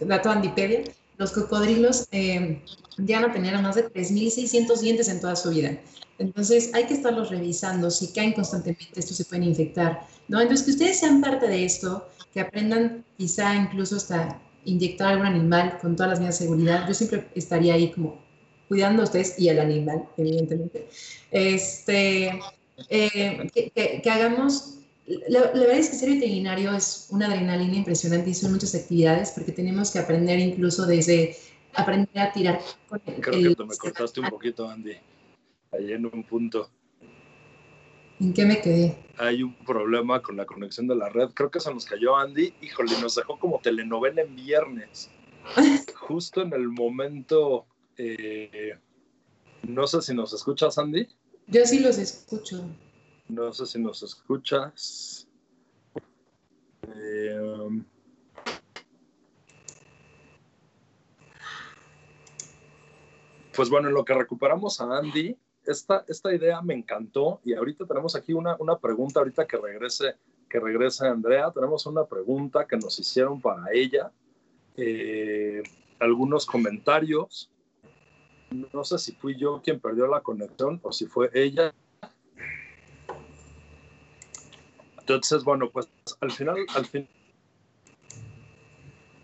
Speaker 2: dato Andipedia, los cocodrilos eh, llegan a tener más de 3.600 dientes en toda su vida. Entonces hay que estarlos revisando. Si caen constantemente, estos se pueden infectar. ¿no? Entonces que ustedes sean parte de esto, que aprendan quizá incluso hasta inyectar algún animal con todas las medidas de seguridad. Yo siempre estaría ahí como cuidando a ustedes y al animal, evidentemente. Este, eh, que, que hagamos la, verdad es que ser veterinario es una adrenalina impresionante y son muchas actividades porque tenemos que aprender incluso desde aprender a tirar.
Speaker 1: Con Creo que me cortaste un poquito, Andy, ahí en un punto.
Speaker 2: ¿En qué me quedé?
Speaker 1: Hay un problema con la conexión de la red. Creo que se nos cayó Andy. Híjole, nos dejó como telenovela en viernes. <laughs> Justo en el momento. Eh, no sé si nos escuchas, Andy.
Speaker 2: Yo sí los escucho.
Speaker 1: No sé si nos escuchas. Eh, pues bueno, en lo que recuperamos a Andy, esta, esta idea me encantó y ahorita tenemos aquí una, una pregunta, ahorita que regrese, que regrese Andrea, tenemos una pregunta que nos hicieron para ella, eh, algunos comentarios. No sé si fui yo quien perdió la conexión o si fue ella. Entonces, bueno, pues al final, al fin,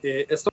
Speaker 1: eh, esto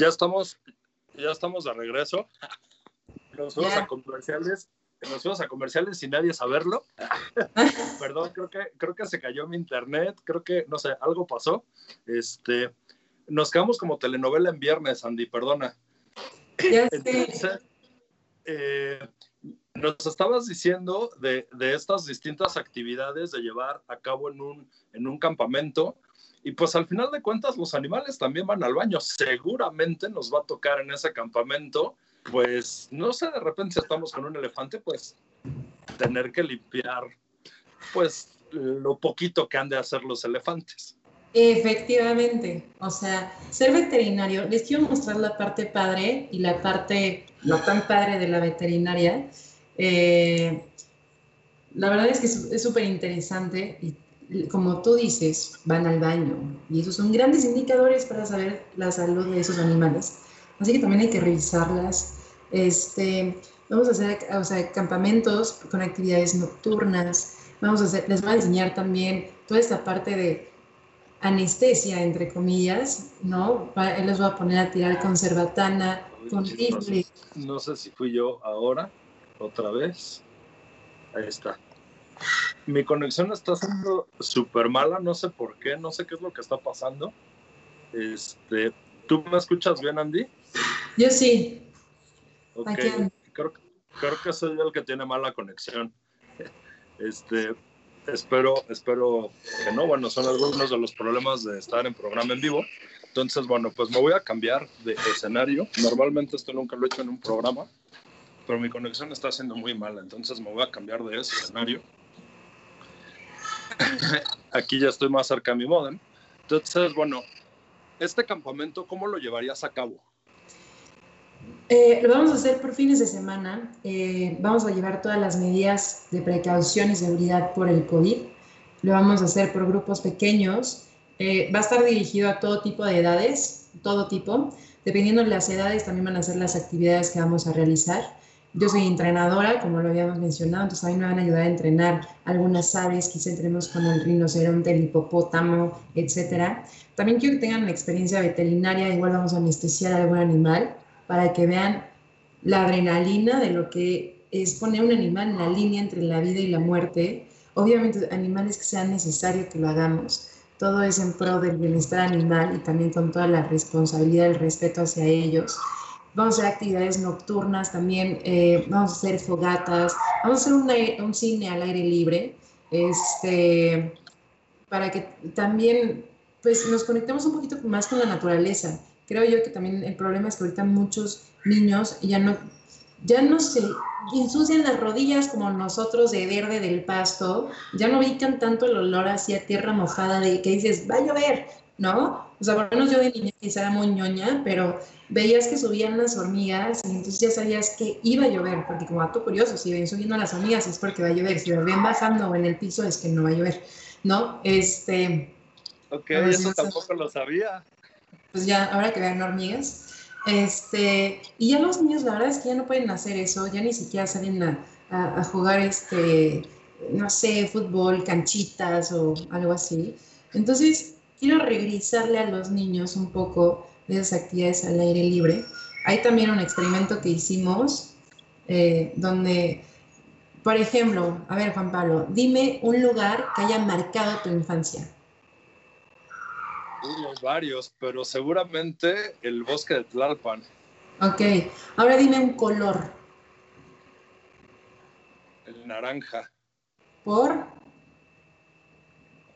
Speaker 1: Ya estamos, ya estamos de regreso. Nos fuimos a comerciales, nos fuimos a comerciales sin nadie saberlo. <laughs> Perdón, creo que, creo que se cayó mi internet, creo que, no sé, algo pasó. Este, nos quedamos como telenovela en viernes, Andy, perdona. Entonces, eh, nos estabas diciendo de, de, estas distintas actividades de llevar a cabo en un, en un campamento y pues al final de cuentas los animales también van al baño. Seguramente nos va a tocar en ese campamento, pues no sé, de repente si estamos con un elefante, pues tener que limpiar pues lo poquito que han de hacer los elefantes.
Speaker 2: Efectivamente, o sea, ser veterinario, les quiero mostrar la parte padre y la parte no tan padre de la veterinaria. Eh, la verdad es que es súper interesante y como tú dices, van al baño y esos son grandes indicadores para saber la salud de esos animales. Así que también hay que revisarlas. Este, vamos a hacer o sea, campamentos con actividades nocturnas. Vamos a hacer, les voy a enseñar también toda esta parte de anestesia, entre comillas, ¿no? Él les va a poner a tirar con cerbatana, con rifle.
Speaker 1: No, no sé si fui yo ahora, otra vez. Ahí está. Mi conexión está siendo súper mala, no sé por qué, no sé qué es lo que está pasando. Este, ¿Tú me escuchas bien, Andy?
Speaker 2: Yo sí.
Speaker 1: Ok, creo, creo, que soy el que tiene mala conexión. Este, espero, espero que no. Bueno, son algunos de los problemas de estar en programa en vivo. Entonces, bueno, pues me voy a cambiar de escenario. Normalmente esto nunca lo he hecho en un programa, pero mi conexión está siendo muy mala. Entonces me voy a cambiar de escenario. <laughs> Aquí ya estoy más cerca de mi modem. Entonces, bueno, este campamento, ¿cómo lo llevarías a cabo?
Speaker 2: Eh, lo vamos a hacer por fines de semana. Eh, vamos a llevar todas las medidas de precaución y seguridad por el COVID. Lo vamos a hacer por grupos pequeños. Eh, va a estar dirigido a todo tipo de edades, todo tipo. Dependiendo de las edades, también van a ser las actividades que vamos a realizar. Yo soy entrenadora, como lo habíamos mencionado, entonces a mí me van a ayudar a entrenar algunas aves, quizá entremos con el rinoceronte, el hipopótamo, etcétera. También quiero que tengan una experiencia veterinaria, igual vamos a anestesiar a algún animal para que vean la adrenalina de lo que es poner un animal en la línea entre la vida y la muerte. Obviamente animales que sean necesarios que lo hagamos. Todo es en pro del bienestar animal y también con toda la responsabilidad, el respeto hacia ellos vamos a hacer actividades nocturnas también, eh, vamos a hacer fogatas, vamos a hacer un, un, cine al aire libre, este, para que también pues, nos conectemos un poquito más con la naturaleza. Creo yo que también el problema es que ahorita muchos niños ya no, ya no se ensucian las rodillas como nosotros de verde del pasto, ya no ubican tanto el olor hacia tierra mojada de que dices, va a llover, ¿no? O sea, bueno, yo de niña quizá era muy ñoña, pero veías que subían las hormigas y entonces ya sabías que iba a llover, porque como dato curioso, si ven subiendo las hormigas es porque va a llover, si lo ven bajando en el piso es que no va a llover, ¿no? Este...
Speaker 1: Ok, eso tampoco lo sabía.
Speaker 2: Pues ya, ahora que vean hormigas. Este, y ya los niños, la verdad es que ya no pueden hacer eso, ya ni siquiera salen a, a, a jugar, este, no sé, fútbol, canchitas o algo así. Entonces, quiero regresarle a los niños un poco de esas actividades al aire libre. Hay también un experimento que hicimos eh, donde, por ejemplo, a ver Juan Pablo, dime un lugar que haya marcado tu infancia.
Speaker 1: Unos varios, pero seguramente el bosque de Tlalpan.
Speaker 2: Ok, ahora dime un color.
Speaker 1: El naranja.
Speaker 2: ¿Por?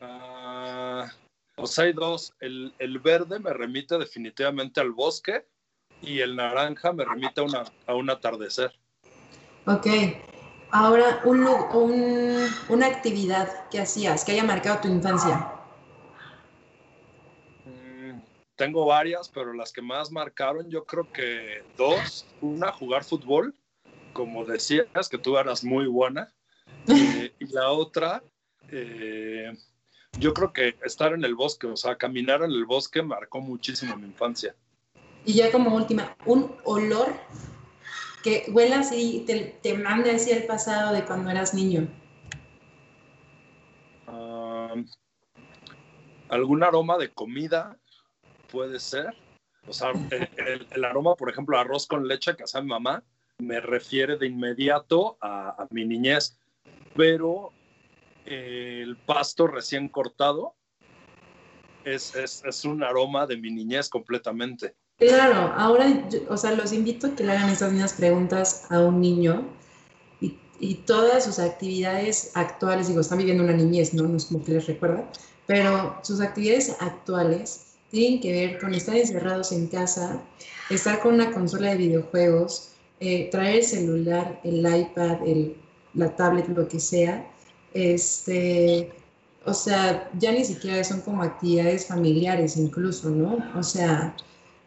Speaker 1: Ah, pues hay dos. El, verde me remite definitivamente al bosque y el naranja me remite a, una, a un atardecer.
Speaker 2: Ok. Ahora, un, una actividad que hacías, que haya marcado tu infancia.
Speaker 1: Mm, tengo varias, pero las que más marcaron, yo creo que dos. Una, jugar fútbol, como decías, que tú eras muy buena. <laughs> Eh, y la otra, eh, yo creo que estar en el bosque, o sea, caminar en el bosque marcó muchísimo mi infancia.
Speaker 2: Y ya como última, un olor que huela así, te, te mande hacia el pasado de cuando eras niño.
Speaker 1: algún aroma de comida puede ser. O sea, <laughs> el, aroma, por ejemplo, arroz con leche que hace mi mamá, me refiere de inmediato a, a mi niñez. Pero el pasto recién cortado es, es, es, un aroma de mi niñez completamente.
Speaker 2: Claro, ahora, o sea, los invito a que le hagan estas mismas preguntas a un niño y, y, todas sus actividades actuales, digo, están viviendo una niñez, ¿no? No es como que les recuerda, pero sus actividades actuales tienen que ver con estar encerrados en casa, estar con una consola de videojuegos, eh, traer el celular, el iPad, el, la tablet, lo que sea, este, o sea, ya ni siquiera son como actividades familiares incluso, ¿no? O sea,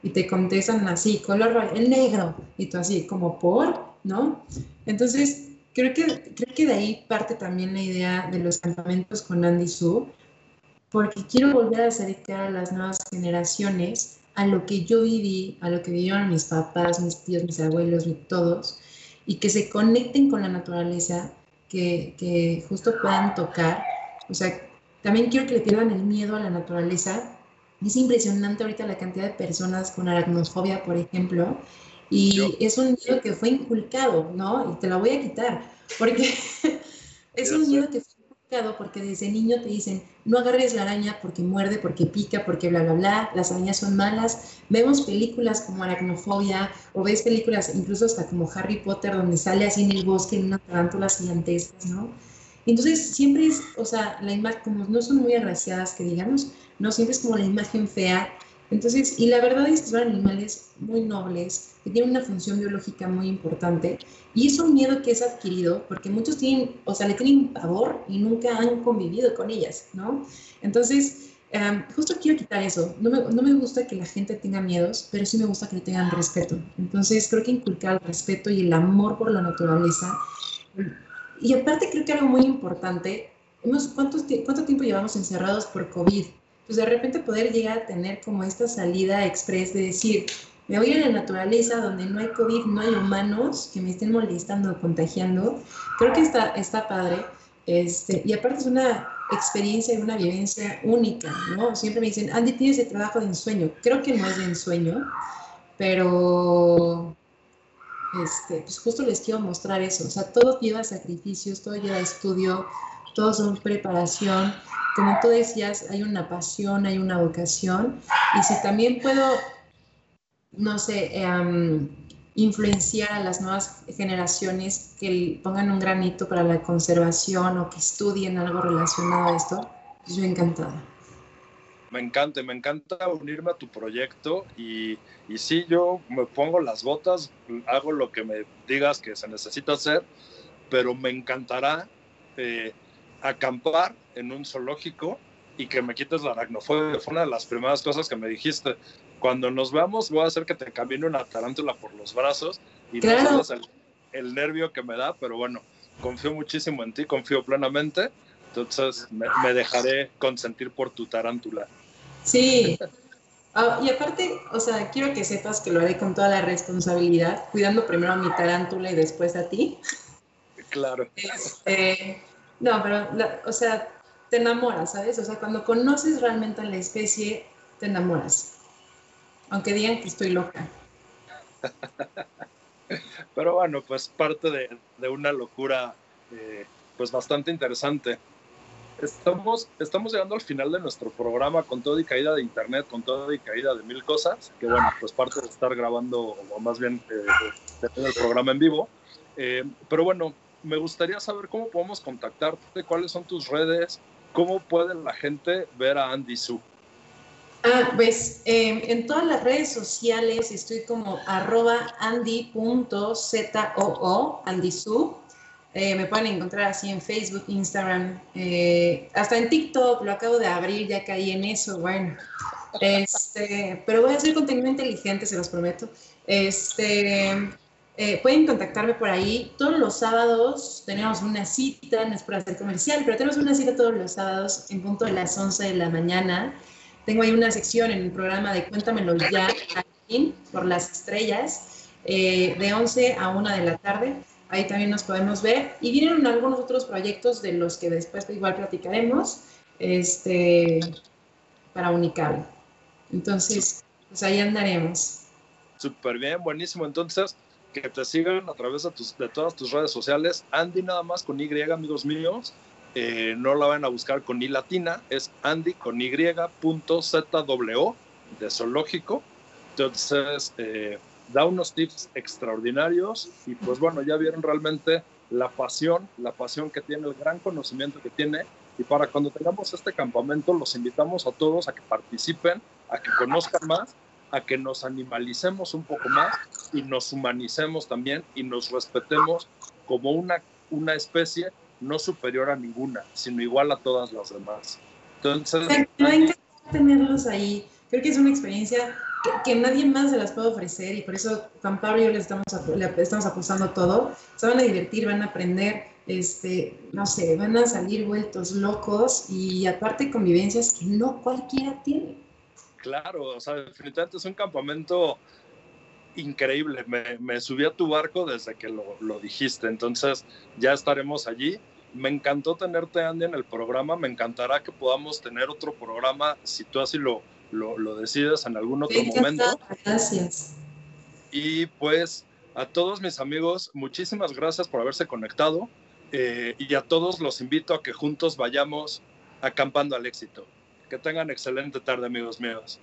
Speaker 2: y te contestan así, color el negro, y tú así, como por, ¿no? Entonces, creo que, creo que de ahí parte también la idea de los campamentos con Andy Su, porque quiero volver a acercar a las nuevas generaciones a lo que yo viví, a lo que vivieron mis papás, mis tíos, mis abuelos, todos, y que se conecten con la naturaleza que, justo puedan tocar. O sea, también quiero que le pierdan el miedo a la naturaleza. Es impresionante ahorita la cantidad de personas con aracnofobia, por ejemplo, y es un miedo que fue inculcado, ¿no? Y te la voy a quitar, porque <laughs> es un miedo que fue porque desde niño te dicen, no agarres la araña porque muerde, porque pica, porque bla, bla, bla, las arañas son malas. Vemos películas como Aracnofobia o ves películas incluso hasta como Harry Potter donde sale así en el bosque en una tarántula gigantescas, ¿no? Entonces siempre es, o sea, la imagen, como no son muy agraciadas que digamos, no, siempre es como la imagen fea. Entonces, y la verdad es que son animales muy nobles, que tienen una función biológica muy importante y es un miedo que es adquirido porque muchos tienen, o sea, le tienen pavor y nunca han convivido con ellas, ¿no? Entonces, em, justo quiero quitar eso. No me, no me, gusta que la gente tenga miedos, pero sí me gusta que le tengan respeto. Entonces, creo que inculcar el respeto y el amor por la naturaleza. Y aparte, creo que algo muy importante, hemos, ¿cuántos, ¿cuánto tiempo llevamos encerrados por COVID? Pues de repente poder llegar a tener como esta salida express de decir, me voy a la naturaleza donde no hay COVID, no hay humanos que me estén molestando contagiando. Creo que está, está padre. Este, y aparte es una experiencia y una vivencia única, ¿no? Siempre me dicen, Andy, tienes el trabajo de ensueño. Creo que no es de ensueño, pero este, pues justo les quiero mostrar eso. O sea, todo lleva sacrificios, todo lleva estudio, todo son preparación. Como tú decías, hay una pasión, hay una vocación. Y si también puedo no sé, em, influenciar a las nuevas generaciones que pongan un granito para la conservación o que estudien algo relacionado a esto, pues yo encantada.
Speaker 1: Me encanta, me encanta unirme a tu proyecto y, y sí, yo me pongo las botas, hago lo que me digas que se necesita hacer, pero me encantará eh, acampar en un zoológico y que me quites la aracnofobia. Fue una de las primeras cosas que me dijiste cuando nos veamos voy a hacer que te camine una tarántula por los brazos y no sabes el, nervio que me da, pero bueno, confío muchísimo en ti, confío plenamente, entonces me, dejaré consentir por tu tarántula.
Speaker 2: Sí, ah, y aparte, o sea, quiero que sepas que lo haré con toda la responsabilidad, cuidando primero a mi tarántula y después a ti.
Speaker 1: Claro.
Speaker 2: Este, no, pero, o sea, te enamoras, ¿sabes? O sea, cuando conoces realmente a la especie, te enamoras aunque digan que estoy loca. <laughs>
Speaker 1: Pero bueno, pues parte de, una locura eh, pues bastante interesante. Estamos, llegando al final de nuestro programa con todo y caída de internet, con todo y caída de mil cosas, que bueno, pues parte de estar grabando, o más bien eh, el programa en vivo. Eh, pero bueno, me gustaría saber cómo podemos contactarte, cuáles son tus redes, cómo puede la gente ver a Andy Su.
Speaker 2: Ah, pues em, en todas las redes sociales estoy como arroba andy.zoo, andysu. Eh, me pueden encontrar así en Facebook, Instagram, eh, hasta en TikTok, lo acabo de abrir, ya caí en eso, bueno. <laughs> Este, pero voy a hacer contenido inteligente, se los prometo. Este, eh, pueden contactarme por ahí. Todos los sábados tenemos una cita, no es para hacer comercial, pero tenemos una cita todos los sábados en punto de las 11 de la mañana tengo ahí una sección en el programa de Cuéntamelo ya, por las estrellas, eh, de 11 a 1 de la tarde. Ahí también nos podemos ver. Y vienen algunos otros proyectos de los que después igual platicaremos este, para Unicable. Entonces, pues ahí andaremos.
Speaker 1: Súper bien, buenísimo. Entonces, que te sigan a través de, todas tus redes sociales. Andy nada más con Y, amigos míos. Eh, no la van a buscar con I latina, es Andy con Y punto ZW de zoológico. Entonces, eh, da unos tips extraordinarios y pues bueno, ya vieron realmente la pasión, la pasión que tiene, el gran conocimiento que tiene. Y para cuando tengamos este campamento, los invitamos a todos a que participen, a que conozcan más, a que nos animalicemos un poco más y nos humanicemos también y nos respetemos como una, una especie no superior a ninguna, sino igual a todas las demás. Entonces...
Speaker 2: Tenerlos ahí. Creo que es una experiencia que, nadie más se las puede ofrecer y por eso Juan Pablo y yo le estamos, le estamos apostando todo. Se van a divertir, van a aprender, este, no sé, van a salir vueltos locos y aparte convivencias que no cualquiera tiene.
Speaker 1: Claro, o sea, definitivamente es un campamento increíble. Me, subí a tu barco desde que lo, dijiste, entonces ya estaremos allí. Me encantó tenerte, Andy, en el programa. Me encantará que podamos tener otro programa, si tú así lo, lo, decides en algún otro momento.
Speaker 2: Gracias.
Speaker 1: Y pues a todos mis amigos, muchísimas gracias por haberse conectado. eh, y a todos los invito a que juntos vayamos acampando al éxito. Que tengan excelente tarde, amigos míos.